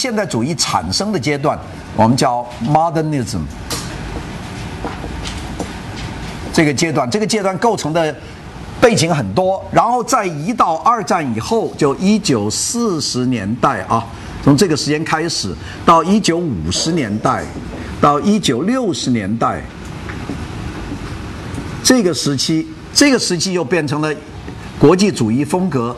现代主义产生的阶段，我们叫 modernism。这个阶段，这个阶段构成的背景很多，然后再移到二战以后，就一九四十年代啊，从这个时间开始，到一九五十年代，到一九六十年代，这个时期，这个时期又变成了国际主义风格。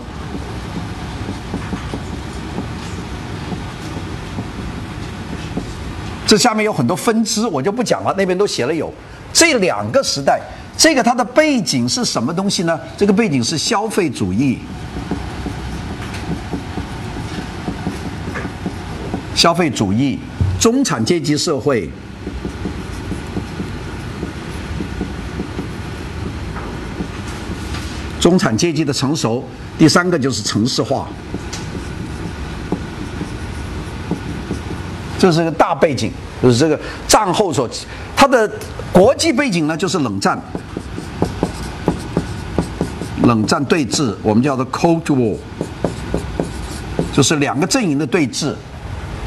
这下面有很多分支，我就不讲了，那边都写了有。这两个时代，这个它的背景是什么东西呢？这个背景是消费主义，消费主义，中产阶级社会，中产阶级的成熟。第三个就是城市化，这是个大背景，就是这个战后所。它的国际背景呢，就是冷战，冷战对峙，我们叫做 Cold War，就是两个阵营的对峙。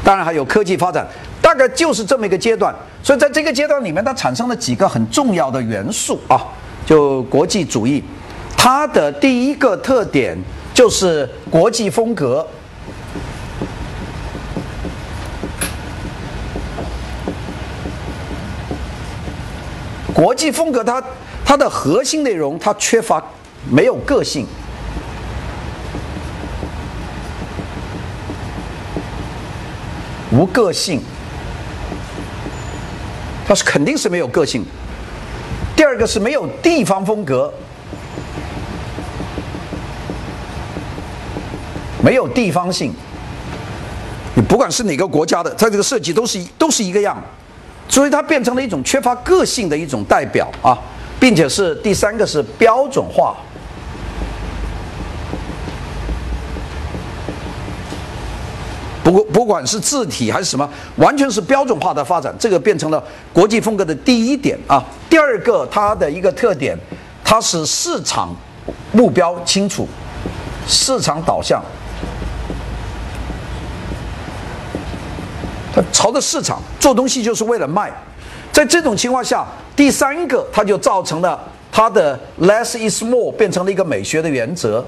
当然还有科技发展，大概就是这么一个阶段。所以在这个阶段里面，它产生了几个很重要的元素啊，就国际主义。它的第一个特点就是国际风格。国际风格，它它的核心内容，它缺乏没有个性，无个性，它是肯定是没有个性。第二个是没有地方风格，没有地方性。你不管是哪个国家的，它这个设计都是都是一个样。所以它变成了一种缺乏个性的一种代表啊，并且是第三个是标准化。不过不管是字体还是什么，完全是标准化的发展，这个变成了国际风格的第一点啊。第二个，它的一个特点，它是市场目标清楚，市场导向。朝着市场做东西就是为了卖，在这种情况下，第三个它就造成了它的 less is more 变成了一个美学的原则，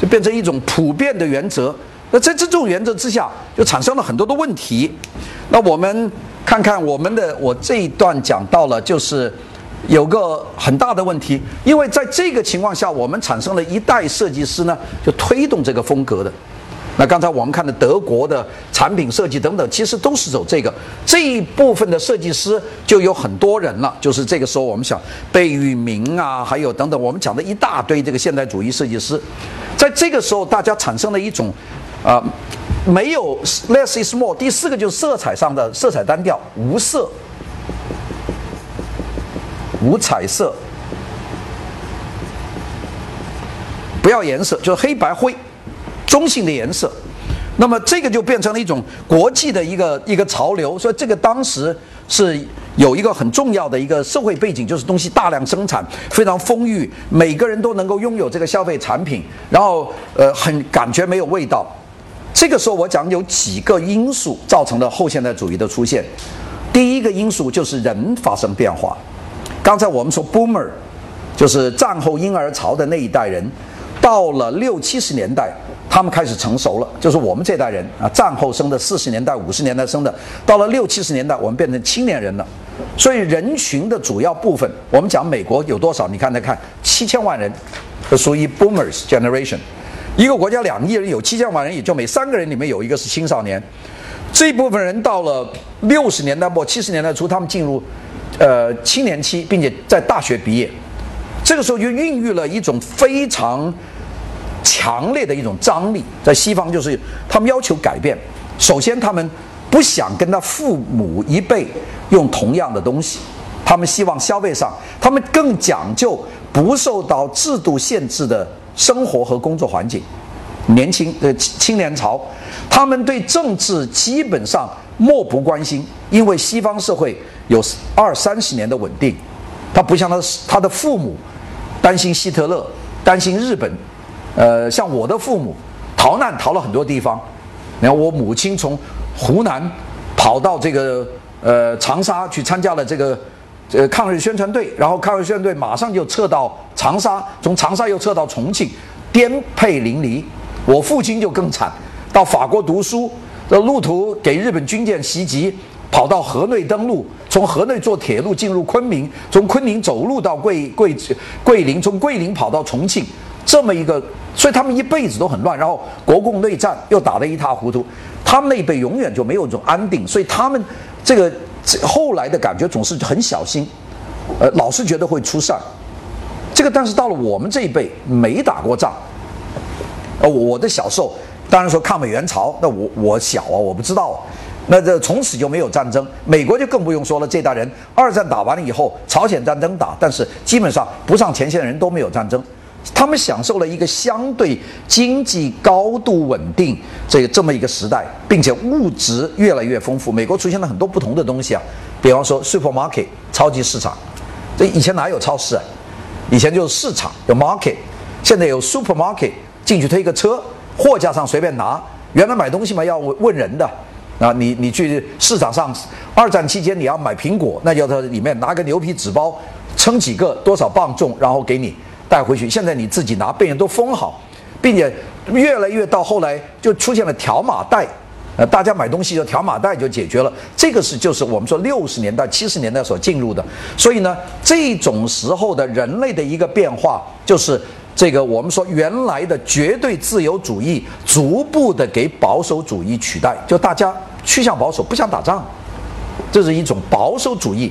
就变成一种普遍的原则。那在这种原则之下，就产生了很多的问题。那我们看看我们的我这一段讲到了，就是有个很大的问题，因为在这个情况下，我们产生了一代设计师呢，就推动这个风格的。那刚才我们看的德国的产品设计等等，其实都是走这个这一部分的设计师就有很多人了。就是这个时候，我们想贝聿铭啊，还有等等，我们讲的一大堆这个现代主义设计师，在这个时候，大家产生了一种啊，没有 less is more。第四个就是色彩上的色彩单调，无色、无彩色，不要颜色，就是黑白灰。中性的颜色，那么这个就变成了一种国际的一个一个潮流。所以这个当时是有一个很重要的一个社会背景，就是东西大量生产，非常丰裕，每个人都能够拥有这个消费产品，然后呃很感觉没有味道。这个时候我讲有几个因素造成了后现代主义的出现。第一个因素就是人发生变化。刚才我们说 Boomer，就是战后婴儿潮的那一代人，到了六七十年代。他们开始成熟了，就是我们这代人啊，战后生的，四十年代、五十年代生的，到了六七十年代，我们变成青年人了。所以人群的主要部分，我们讲美国有多少？你看，再看七千万人，属于 Boomers generation。一个国家两亿人，有七千万人，也就每三个人里面有一个是青少年。这部分人到了六十年代末、七十年代初，他们进入呃青年期，并且在大学毕业，这个时候就孕育了一种非常。强烈的一种张力，在西方就是他们要求改变。首先，他们不想跟他父母一辈用同样的东西，他们希望消费上，他们更讲究不受到制度限制的生活和工作环境。年轻的青年潮，他们对政治基本上漠不关心，因为西方社会有二三十年的稳定，他不像他他的父母担心希特勒，担心日本。呃，像我的父母逃难逃了很多地方。你看，我母亲从湖南跑到这个呃长沙去参加了这个呃抗日宣传队，然后抗日宣传队马上就撤到长沙，从长沙又撤到重庆，颠沛淋漓。我父亲就更惨，到法国读书，这路途给日本军舰袭击，跑到河内登陆，从河内坐铁路进入昆明，从昆明走路到桂桂桂林，从桂林跑到重庆，这么一个，所以他们一辈子都很乱。然后国共内战又打得一塌糊涂，他们那一辈永远就没有一种安定，所以他们这个后来的感觉总是很小心，呃，老是觉得会出事儿。这个但是到了我们这一辈没打过仗。呃，我的小时候，当然说抗美援朝，那我我小啊，我不知道。那这从此就没有战争，美国就更不用说了。这代人二战打完了以后，朝鲜战争打，但是基本上不上前线的人都没有战争，他们享受了一个相对经济高度稳定这个这么一个时代，并且物质越来越丰富。美国出现了很多不同的东西啊，比方说 supermarket 超级市场，这以前哪有超市啊？以前就是市场有 market，现在有 supermarket。进去推个车，货架上随便拿。原来买东西嘛要问人的，啊，你你去市场上，二战期间你要买苹果，那就在里面拿个牛皮纸包，称几个多少磅重，然后给你带回去。现在你自己拿，被人都封好，并且越来越到后来就出现了条码袋，呃，大家买东西就条码袋就解决了。这个是就是我们说六十年代七十年代所进入的，所以呢，这种时候的人类的一个变化就是。这个我们说原来的绝对自由主义逐步的给保守主义取代，就大家趋向保守，不想打仗，这是一种保守主义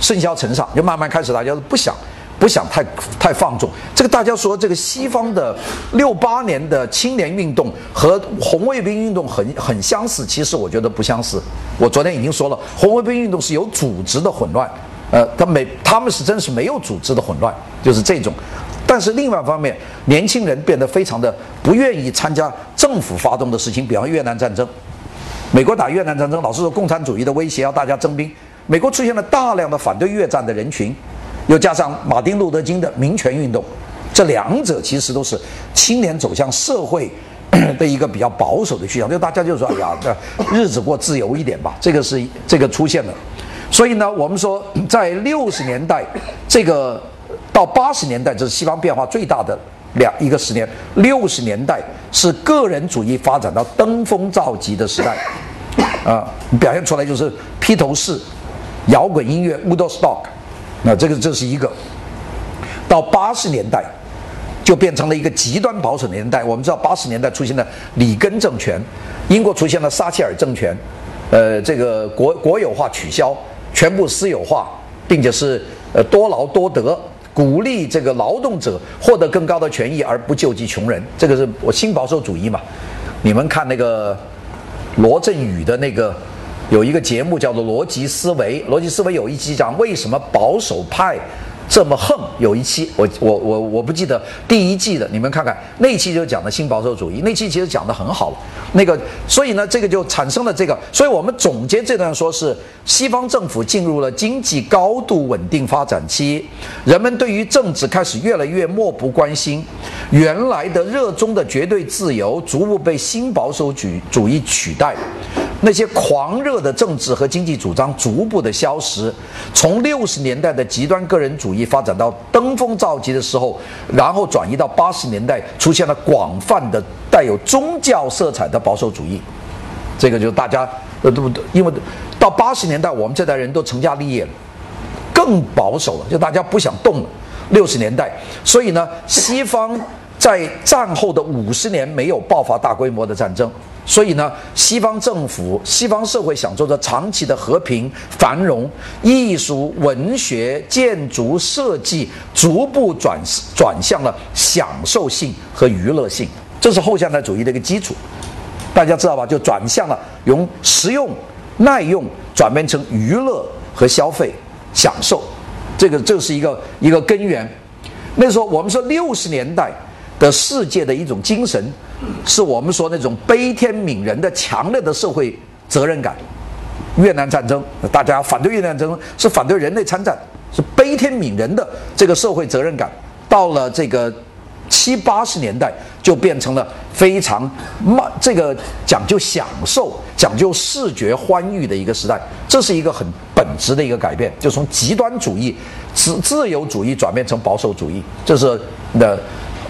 甚嚣尘上，就慢慢开始大家都不想不想太太放纵。这个大家说这个西方的六八年的青年运动和红卫兵运动很很相似，其实我觉得不相似。我昨天已经说了，红卫兵运动是有组织的混乱，呃，他没他们是真是没有组织的混乱，就是这种。但是另外一方面，年轻人变得非常的不愿意参加政府发动的事情，比方越南战争。美国打越南战争，老是说共产主义的威胁要大家征兵。美国出现了大量的反对越战的人群，又加上马丁路德金的民权运动，这两者其实都是青年走向社会的一个比较保守的趋向。就大家就说：“哎呀，日子过自由一点吧。”这个是这个出现了。所以呢，我们说在六十年代这个。到八十年代，这是西方变化最大的两一个十年。六十年代是个人主义发展到登峰造极的时代，啊，表现出来就是披头士、摇滚音乐、Woodstock，那这个这是一个。到八十年代，就变成了一个极端保守年代。我们知道，八十年代出现了里根政权，英国出现了撒切尔政权，呃，这个国国有化取消，全部私有化，并且是呃多劳多得。鼓励这个劳动者获得更高的权益，而不救济穷人，这个是我新保守主义嘛？你们看那个罗振宇的那个有一个节目叫做《逻辑思维》，逻辑思维有一期讲为什么保守派。这么横，有一期我我我我不记得第一季的，你们看看那期就讲的新保守主义，那期其实讲的很好了。那个，所以呢，这个就产生了这个，所以我们总结这段说是西方政府进入了经济高度稳定发展期，人们对于政治开始越来越漠不关心，原来的热衷的绝对自由逐步被新保守主主义取代。那些狂热的政治和经济主张逐步的消失，从六十年代的极端个人主义发展到登峰造极的时候，然后转移到八十年代，出现了广泛的带有宗教色彩的保守主义。这个就大家呃对不对因为到八十年代，我们这代人都成家立业了，更保守了，就大家不想动了。六十年代，所以呢，西方在战后的五十年没有爆发大规模的战争。所以呢，西方政府、西方社会享受着长期的和平繁荣，艺术、文学、建筑设计逐步转转向了享受性和娱乐性，这是后现代主义的一个基础。大家知道吧？就转向了由实用、耐用转变成娱乐和消费、享受，这个这是一个一个根源。那时候我们说六十年代的世界的一种精神。是我们说那种悲天悯人的强烈的社会责任感。越南战争，大家反对越南战争，是反对人类参战，是悲天悯人的这个社会责任感。到了这个七八十年代就变成了非常慢，这个讲究享受、讲究视觉欢愉的一个时代。这是一个很本质的一个改变，就从极端主义、自自由主义转变成保守主义，这是的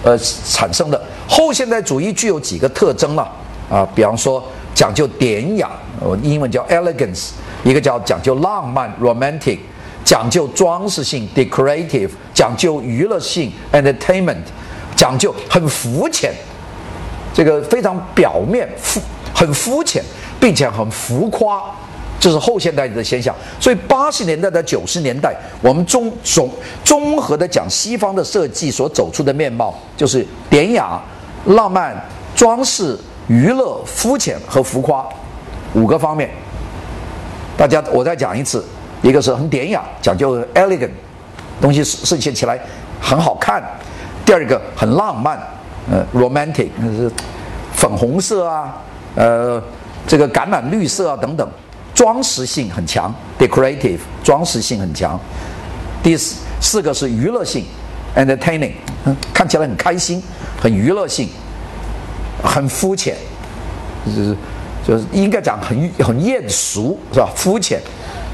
呃产生的。后现代主义具有几个特征了啊，比方说讲究典雅，呃，英文叫 elegance，一个叫讲究浪漫 romantic。讲究装饰性，decorative；讲究娱乐性，entertainment；讲究很肤浅，这个非常表面、肤很肤浅，并且很浮夸，这是后现代的现象。所以八十年代到九十年代，我们综综综合的讲西方的设计所走出的面貌，就是典雅、浪漫、装饰、娱乐、肤浅和浮夸五个方面。大家，我再讲一次。一个是很典雅，讲究 elegant，东西设计起来很好看；第二个很浪漫，呃，romantic，是粉红色啊，呃，这个橄榄绿色啊等等，装饰性很强，decorative，装饰性很强。第四四个是娱乐性，entertaining，看起来很开心，很娱乐性，很肤浅，就是就是应该讲很很艳俗是吧？肤浅。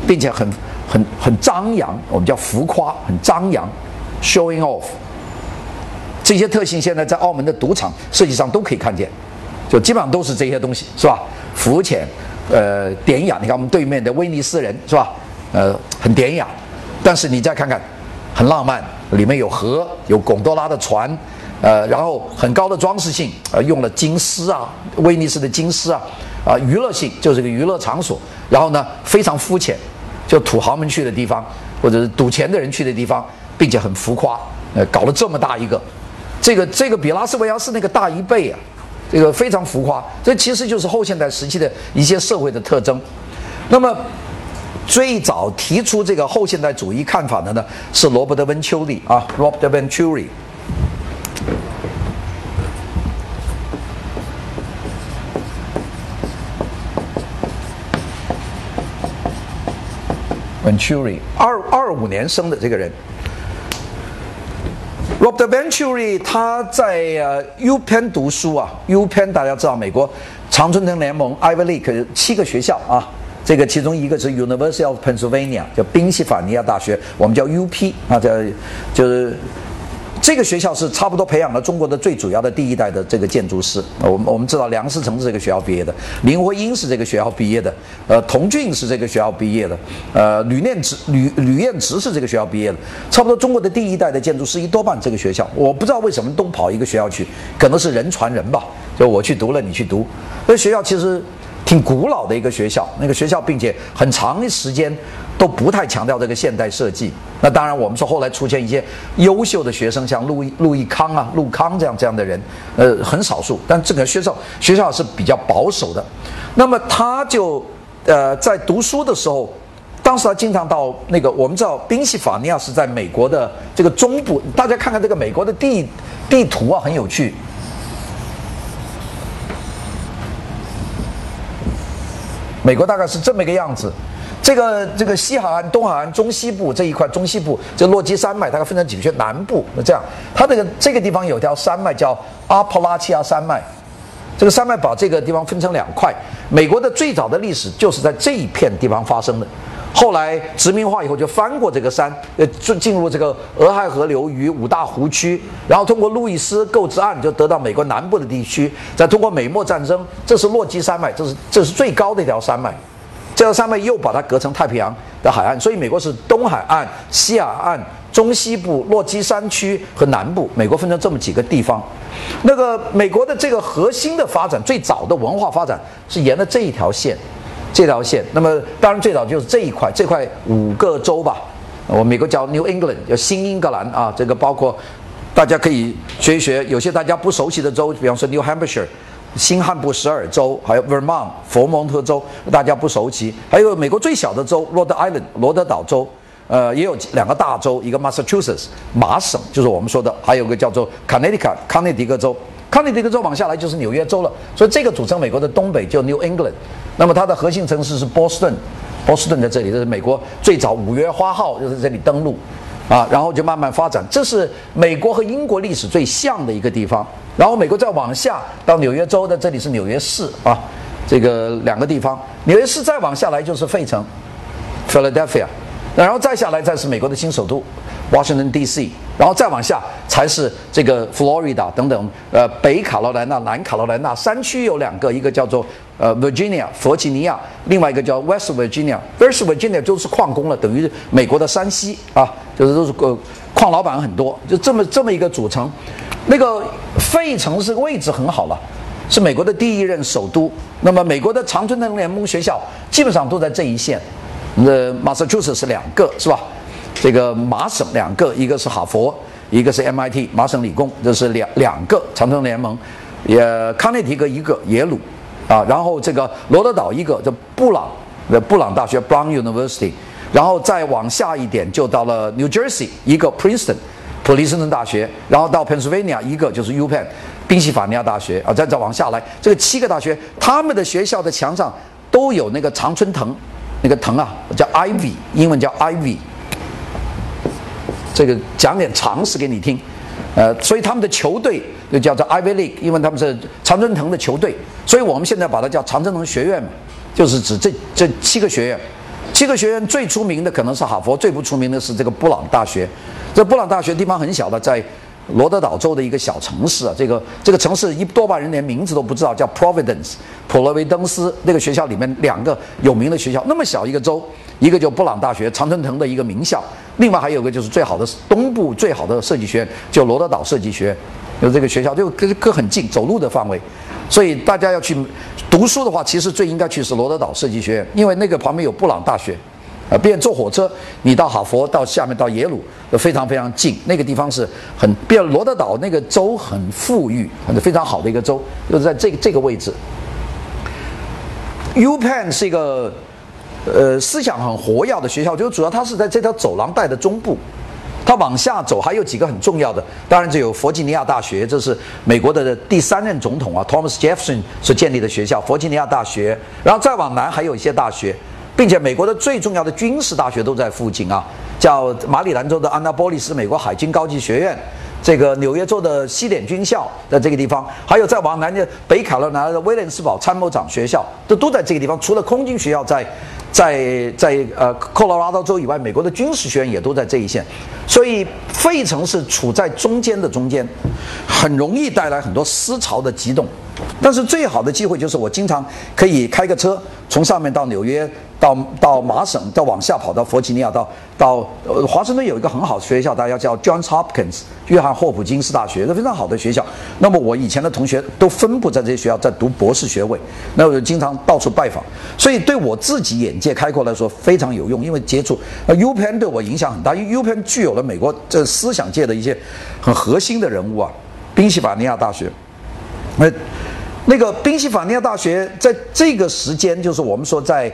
并且很很很张扬，我们叫浮夸，很张扬，showing off。这些特性现在在澳门的赌场设计上都可以看见，就基本上都是这些东西，是吧？浮浅，呃，典雅。你看我们对面的威尼斯人，是吧？呃，很典雅。但是你再看看，很浪漫，里面有河，有贡多拉的船，呃，然后很高的装饰性，呃，用了金丝啊，威尼斯的金丝啊，啊，娱乐性就是个娱乐场所，然后呢，非常肤浅。就土豪们去的地方，或者是赌钱的人去的地方，并且很浮夸，呃，搞了这么大一个，这个这个比拉斯维加斯那个大一倍啊，这个非常浮夸，这其实就是后现代时期的一些社会的特征。那么，最早提出这个后现代主义看法的呢，是罗伯特温丘利啊，Robert Venturi。Venturi，二二五年生的这个人 Rob Venturi，他在呃 U Penn 读书啊，U Penn 大家知道美国常春藤联盟 Ivy League 七个学校啊，这个其中一个是 University of Pennsylvania，叫宾夕法尼亚大学，我们叫 UP 啊，叫就是。这个学校是差不多培养了中国的最主要的第一代的这个建筑师。我们我们知道梁思成是这个学校毕业的，林徽因是这个学校毕业的，呃，童俊是这个学校毕业的，呃，吕念直吕吕彦直是这个学校毕业的。差不多中国的第一代的建筑师一多半这个学校。我不知道为什么都跑一个学校去，可能是人传人吧。就我去读了，你去读。那学校其实。挺古老的一个学校，那个学校，并且很长的时间都不太强调这个现代设计。那当然，我们说后来出现一些优秀的学生，像陆陆毅康啊、陆康这样这样的人，呃，很少数。但这个学校学校是比较保守的。那么他就呃在读书的时候，当时他经常到那个我们知道宾夕法尼亚是在美国的这个中部，大家看看这个美国的地地图啊，很有趣。美国大概是这么一个样子，这个这个西海岸、东海岸、中西部这一块，中西部这落基山脉大概分成几个区，南部那这样，它这个这个地方有条山脉叫阿普拉契亚山脉，这个山脉把这个地方分成两块。美国的最早的历史就是在这一片地方发生的。后来殖民化以后，就翻过这个山，呃，进进入这个俄亥河流域五大湖区，然后通过路易斯购置案，就得到美国南部的地区。再通过美墨战争，这是落基山脉，这是这是最高的一条山脉。这条山脉又把它隔成太平洋的海岸，所以美国是东海岸、西海岸、中西部、落基山区和南部，美国分成这么几个地方。那个美国的这个核心的发展，最早的文化发展是沿着这一条线。这条线，那么当然最早就是这一块，这块五个州吧，我美国叫 New England，叫新英格兰啊，这个包括大家可以学一学，有些大家不熟悉的州，比方说 New Hampshire，新罕布什尔州，还有 Vermont，佛蒙特州，大家不熟悉，还有美国最小的州 Rhode Island，罗德岛州，呃，也有两个大州，一个 Massachusetts，麻省，就是我们说的，还有个叫做 Connecticut，康涅狄格州。康涅狄格州往下来就是纽约州了，所以这个组成美国的东北就 New England。那么它的核心城市是波士顿，波士顿在这里，这是美国最早五月花号就在这里登陆。啊，然后就慢慢发展。这是美国和英国历史最像的一个地方。然后美国再往下到纽约州的这里是纽约市啊，这个两个地方。纽约市再往下来就是费城，Philadelphia，然后再下来再是美国的新首都。Washington D.C.，然后再往下才是这个 Florida 等等，呃，北卡罗来纳、南卡罗来纳山区有两个，一个叫做呃 Virginia 弗吉尼亚，另外一个叫 West Virginia。West Virginia 就是矿工了，等于美国的山西啊，就是都是个矿老板很多，就这么这么一个组成。那个费城是位置很好了，是美国的第一任首都。那么美国的常春藤联盟学校基本上都在这一线，那 Massachusetts 是两个，是吧？这个麻省两个，一个是哈佛，一个是 MIT 麻省理工，这是两两个长城联盟。也康涅狄格一个，耶鲁啊，然后这个罗德岛一个，这布朗的布朗大学 Brown University，然后再往下一点就到了 New Jersey 一个 Princeton 普林斯顿大学，然后到 Pennsylvania 一个就是 UPenn 宾夕法尼亚大学啊，再再往下来，这个七个大学，他们的学校的墙上都有那个常春藤，那个藤啊叫 Ivy，英文叫 Ivy。这个讲点常识给你听，呃，所以他们的球队就叫做 Ivy League，因为他们是常春藤的球队，所以我们现在把它叫常春藤学院嘛，就是指这这七个学院。七个学院最出名的可能是哈佛，最不出名的是这个布朗大学。这布朗大学地方很小的，在罗德岛州的一个小城市啊，这个这个城市一多半人连名字都不知道，叫 Providence，普罗维登斯。那个学校里面两个有名的学校，那么小一个州。一个就布朗大学，常春藤的一个名校；另外还有一个就是最好的东部最好的设计学院，就罗德岛设计学院，有这个学校就跟跟很近，走路的范围。所以大家要去读书的话，其实最应该去是罗德岛设计学院，因为那个旁边有布朗大学，啊，便坐火车，你到哈佛到下面到耶鲁都非常非常近。那个地方是很，比罗德岛那个州很富裕，非常好的一个州，就是在这个这个位置。U Penn 是一个。呃，思想很活跃的学校，就主要它是在这条走廊带的中部，它往下走还有几个很重要的，当然就有弗吉尼亚大学，这是美国的第三任总统啊，Thomas Jefferson 所建立的学校，弗吉尼亚大学。然后再往南还有一些大学，并且美国的最重要的军事大学都在附近啊，叫马里兰州的安娜波利斯美国海军高级学院，这个纽约州的西点军校在这个地方，还有再往南的北卡罗来的威廉斯堡参谋长学校，都都在这个地方，除了空军学校在。在在呃，科罗拉多州以外，美国的军事学院也都在这一线，所以费城是处在中间的中间，很容易带来很多思潮的激动。但是最好的机会就是我经常可以开个车从上面到纽约。到到麻省，再往下跑到弗吉尼亚，到到呃华盛顿有一个很好的学校，大家叫 Johns Hopkins 约翰霍普金斯大学，是非常好的学校。那么我以前的同学都分布在这些学校，在读博士学位，那我就经常到处拜访，所以对我自己眼界开阔来说非常有用，因为接触呃 U Penn 对我影响很大，因为 U Penn 具有了美国这思想界的一些很核心的人物啊，宾夕法尼亚大学，那那个宾夕法尼亚大学在这个时间，就是我们说在。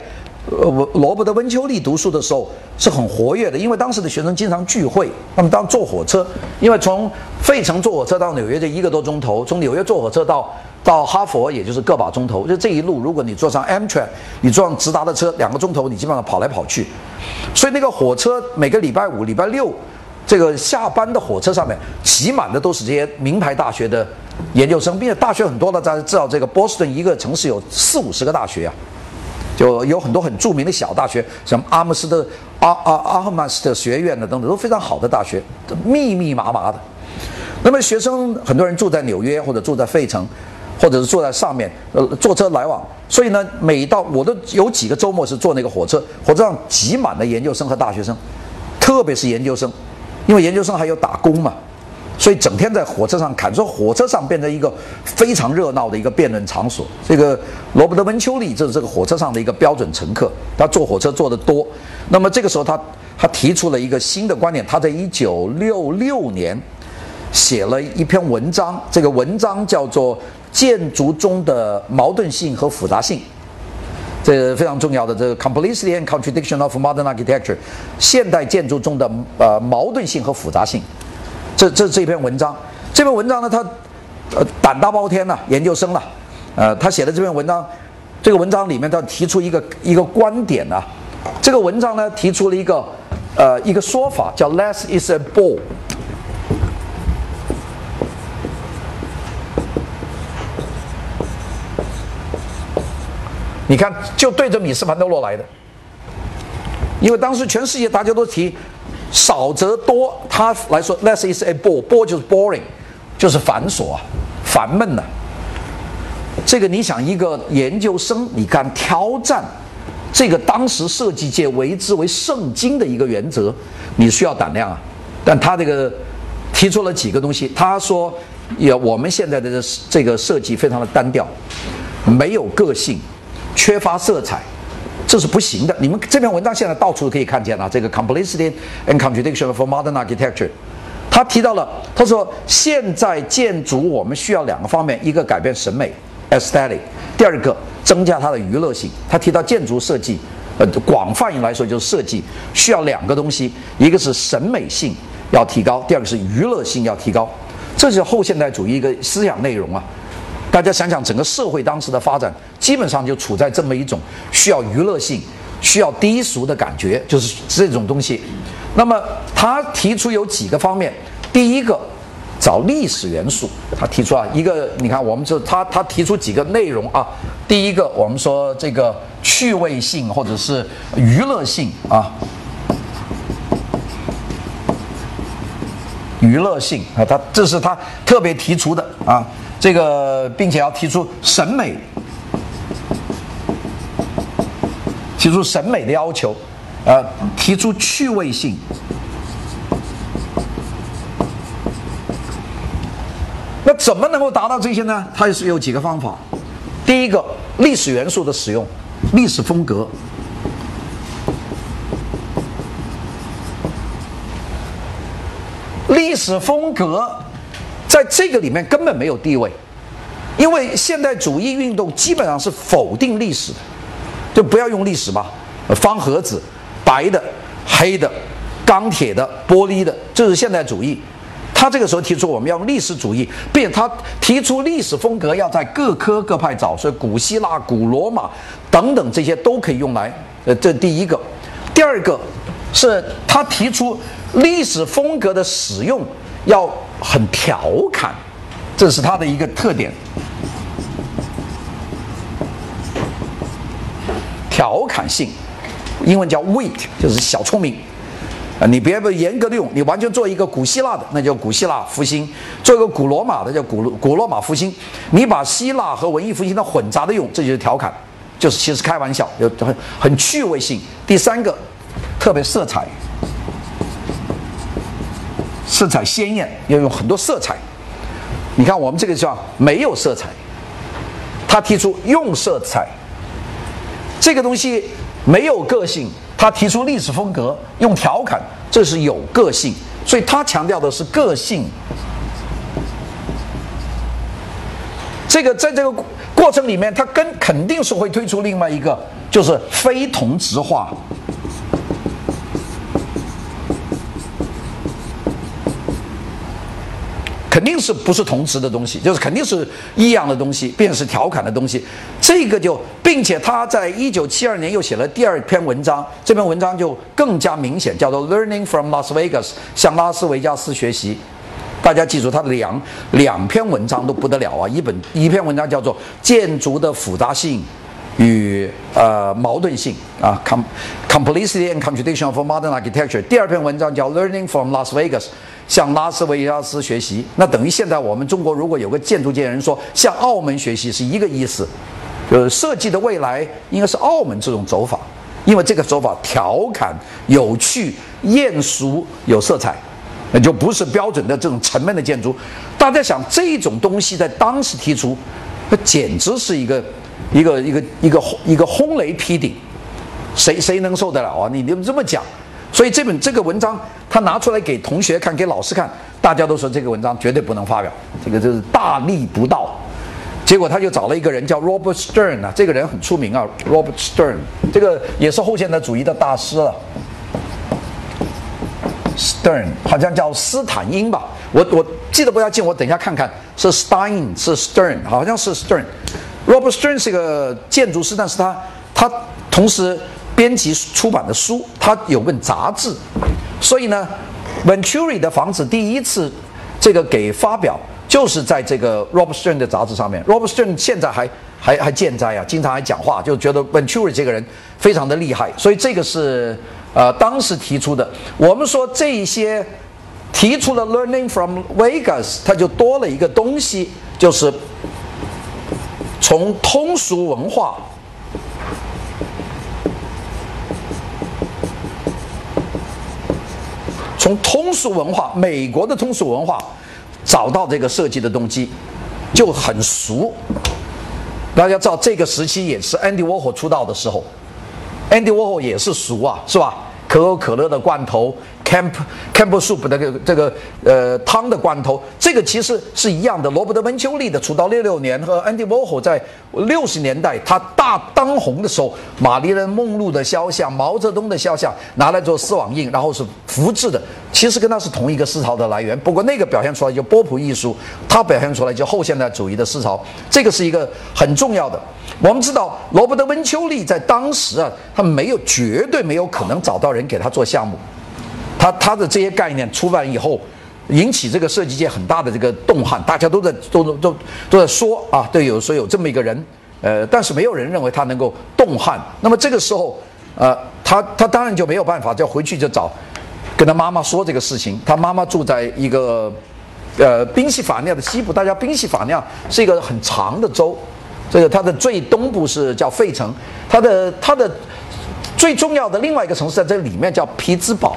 呃，罗伯特温丘利读书的时候是很活跃的，因为当时的学生经常聚会。他们当坐火车，因为从费城坐火车到纽约就一个多钟头，从纽约坐火车到到哈佛也就是个把钟头。就这一路，如果你坐上 Amtrak，你坐上直达的车，两个钟头你基本上跑来跑去。所以那个火车每个礼拜五、礼拜六，这个下班的火车上面挤满的都是这些名牌大学的研究生，并且大学很多的，在知道这个波士顿一个城市有四五十个大学啊。就有很多很著名的小大学，什么阿姆斯特阿阿阿赫曼斯特学院的等等，都非常好的大学，密密麻麻的。那么学生很多人住在纽约或者住在费城，或者是坐在上面，呃，坐车来往。所以呢，每到我都有几个周末是坐那个火车，火车上挤满了研究生和大学生，特别是研究生，因为研究生还有打工嘛。所以整天在火车上砍，说火车上变成一个非常热闹的一个辩论场所。这个罗伯特温丘利就是这个火车上的一个标准乘客，他坐火车坐得多。那么这个时候他他提出了一个新的观点，他在一九六六年写了一篇文章，这个文章叫做《建筑中的矛盾性和复杂性》，这非常重要的这个 Complexity and Contradiction of Modern Architecture，现代建筑中的呃矛盾性和复杂性。这这这篇文章，这篇文章呢，他呃胆大包天呐，研究生了，呃，他写的这篇文章，这个文章里面他提出一个一个观点呐，这个文章呢提出了一个呃一个说法，叫 “less is a bore”。你看，就对着米斯潘多洛来的，因为当时全世界大家都提少则多，他来说 “less is a bore”，bore 就是 boring，就是繁琐啊，烦闷呐。这个你想，一个研究生，你敢挑战这个当时设计界为之为圣经的一个原则，你需要胆量啊。但他这个提出了几个东西，他说，也我们现在的这个设计非常的单调，没有个性。缺乏色彩，这是不行的。你们这篇文章现在到处都可以看见了。这个 Complexity and Contradiction for Modern Architecture，他提到了，他说现在建筑我们需要两个方面，一个改变审美 （aesthetic），第二个增加它的娱乐性。他提到建筑设计，呃，广泛来说就是设计需要两个东西，一个是审美性要提高，第二个是娱乐性要提高。这是后现代主义一个思想内容啊。大家想想，整个社会当时的发展，基本上就处在这么一种需要娱乐性、需要低俗的感觉，就是这种东西。那么他提出有几个方面，第一个找历史元素。他提出啊，一个你看，我们就他他提出几个内容啊。第一个，我们说这个趣味性或者是娱乐性啊，娱乐性啊，他这是他特别提出的啊。这个，并且要提出审美，提出审美的要求，呃，提出趣味性。那怎么能够达到这些呢？它是有几个方法。第一个，历史元素的使用，历史风格，历史风格。在这个里面根本没有地位，因为现代主义运动基本上是否定历史的，就不要用历史吧。方盒子、白的、黑的、钢铁的、玻璃的，这是现代主义。他这个时候提出我们要用历史主义，并且他提出历史风格要在各科各派找，所以古希腊、古罗马等等这些都可以用来。呃，这第一个。第二个是他提出历史风格的使用要。很调侃，这是他的一个特点。调侃性，英文叫 wit，就是小聪明。啊，你别不严格的用，你完全做一个古希腊的，那叫古希腊复兴；做一个古罗马的，叫古古罗马复兴。你把希腊和文艺复兴的混杂的用，这就是调侃，就是其实开玩笑，有很很趣味性。第三个，特别色彩。色彩鲜艳，要用很多色彩。你看，我们这个叫没有色彩。他提出用色彩，这个东西没有个性。他提出历史风格，用调侃，这是有个性。所以他强调的是个性。这个在这个过程里面，他跟肯定是会推出另外一个，就是非同质化。肯定是不是同质的东西，就是肯定是异样的东西，便是调侃的东西。这个就，并且他在一九七二年又写了第二篇文章，这篇文章就更加明显，叫做《Learning from Las Vegas》，向拉斯维加斯学习。大家记住，他的两两篇文章都不得了啊！一本一篇文章叫做《建筑的复杂性与呃矛盾性》啊，Complexity and Contradiction of Modern Architecture。第二篇文章叫《Learning from Las Vegas》。向拉斯维加斯学习，那等于现在我们中国如果有个建筑界人说向澳门学习是一个意思，就是设计的未来应该是澳门这种走法，因为这个走法调侃、有趣、艳俗、有色彩，那就不是标准的这种沉闷的建筑。大家想，这种东西在当时提出，那简直是一个一个一个一个一个轰雷劈顶，谁谁能受得了啊？你你们这么讲。所以这本这个文章他拿出来给同学看，给老师看，大家都说这个文章绝对不能发表，这个就是大逆不道。结果他就找了一个人叫 Robert Stern 啊，这个人很出名啊，Robert Stern，这个也是后现代主义的大师了。Stern 好像叫斯坦因吧，我我记得不要紧，我等一下看看是 Stein 是 Stern，好像是 Stern。Robert Stern 是个建筑师，但是他他同时。编辑出版的书，他有本杂志，所以呢，Venturi 的房子第一次这个给发表，就是在这个 Robert Stern 的杂志上面。Robert Stern 现在还还还健在啊，经常还讲话，就觉得 Venturi 这个人非常的厉害，所以这个是呃当时提出的。我们说这一些提出了 Learning from Vegas，它就多了一个东西，就是从通俗文化。从通俗文化，美国的通俗文化找到这个设计的动机，就很熟。大家知道，这个时期也是 Andy Warhol 出道的时候，Andy Warhol 也是熟啊，是吧？可口可乐的罐头。Camp Campbell Soup 的这个这个呃汤的罐头，这个其实是一样的。罗伯特温丘利的出道六六年和 Andy Warhol 在六十年代他大当红的时候，玛丽莲梦露的肖像、毛泽东的肖像拿来做丝网印，然后是复制的，其实跟他是同一个思潮的来源。不过那个表现出来就波普艺术，它表现出来就后现代主义的思潮，这个是一个很重要的。我们知道罗伯特温丘利在当时啊，他没有绝对没有可能找到人给他做项目。他他的这些概念出版以后，引起这个设计界很大的这个动撼，大家都在都都都都在说啊，对，有说有这么一个人，呃，但是没有人认为他能够动撼。那么这个时候，呃，他他当然就没有办法，就回去就找，跟他妈妈说这个事情。他妈妈住在一个，呃，宾夕法尼亚的西部。大家宾夕法尼亚是一个很长的州，这个它的最东部是叫费城，它的它的最重要的另外一个城市在这里面叫匹兹堡。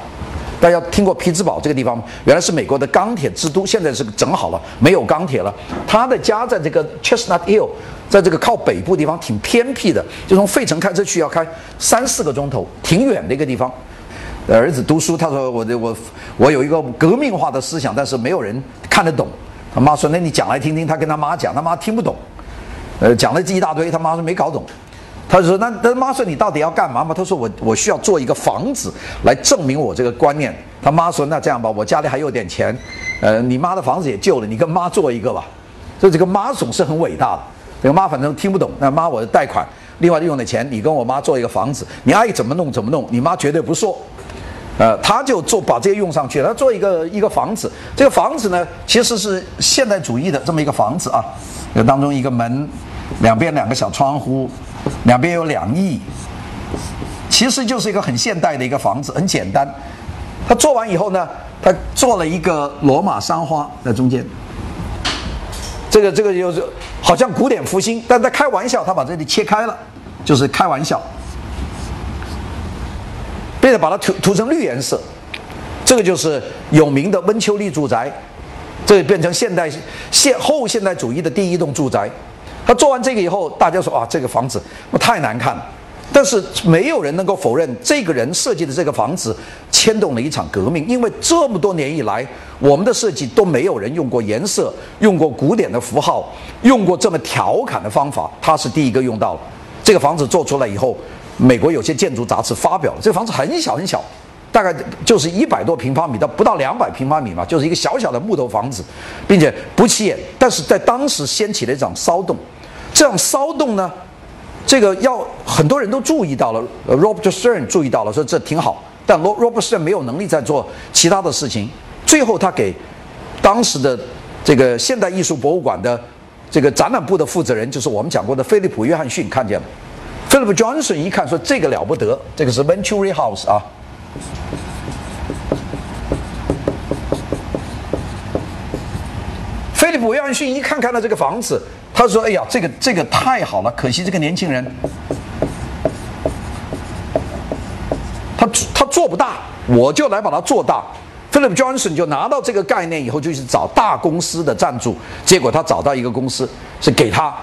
大家听过匹兹堡这个地方吗？原来是美国的钢铁之都，现在是整好了，没有钢铁了。他的家在这个 Chestnut Hill，在这个靠北部地方，挺偏僻的，就从费城开车去要开三四个钟头，挺远的一个地方。儿子读书，他说我我我有一个革命化的思想，但是没有人看得懂。他妈说那你讲来听听。他跟他妈讲，他妈听不懂，呃，讲了这一大堆，他妈说没搞懂。他就说：“那他妈说你到底要干嘛嘛？”他说：“我我需要做一个房子来证明我这个观念。”他妈说：“那这样吧，我家里还有点钱，呃，你妈的房子也旧了，你跟妈做一个吧。”所以这个妈总是很伟大的。这个妈反正听不懂。那妈，我的贷款，另外用的钱，你跟我妈做一个房子，你爱怎么弄怎么弄，你妈绝对不说。呃，他就做把这些用上去，他做一个一个房子。这个房子呢，其实是现代主义的这么一个房子啊，当中一个门，两边两个小窗户。两边有两翼，其实就是一个很现代的一个房子，很简单。他做完以后呢，他做了一个罗马山花在中间。这个这个就是好像古典复兴，但在开玩笑，他把这里切开了，就是开玩笑，并且把它涂涂成绿颜色。这个就是有名的温丘利住宅，这变成现代现后现代主义的第一栋住宅。他做完这个以后，大家说啊，这个房子太难看了。但是没有人能够否认，这个人设计的这个房子牵动了一场革命。因为这么多年以来，我们的设计都没有人用过颜色，用过古典的符号，用过这么调侃的方法。他是第一个用到了。这个房子做出来以后，美国有些建筑杂志发表了。这个房子很小很小，大概就是一百多平方米到不到两百平方米嘛，就是一个小小的木头房子，并且不起眼。但是在当时掀起了一场骚动。这样骚动呢，这个要很多人都注意到了，Robert Stern 注意到了，说这挺好。但 Robert Stern 没有能力再做其他的事情。最后他给当时的这个现代艺术博物馆的这个展览部的负责人，就是我们讲过的菲利普·约翰逊看见了。Philip Johnson 一看说这个了不得，这个是 Venturi House 啊。菲利普·约翰逊一看看到这个房子。他说：“哎呀，这个这个太好了，可惜这个年轻人，他他做不大，我就来把它做大。” Philip Johnson 就拿到这个概念以后，就去找大公司的赞助，结果他找到一个公司是给他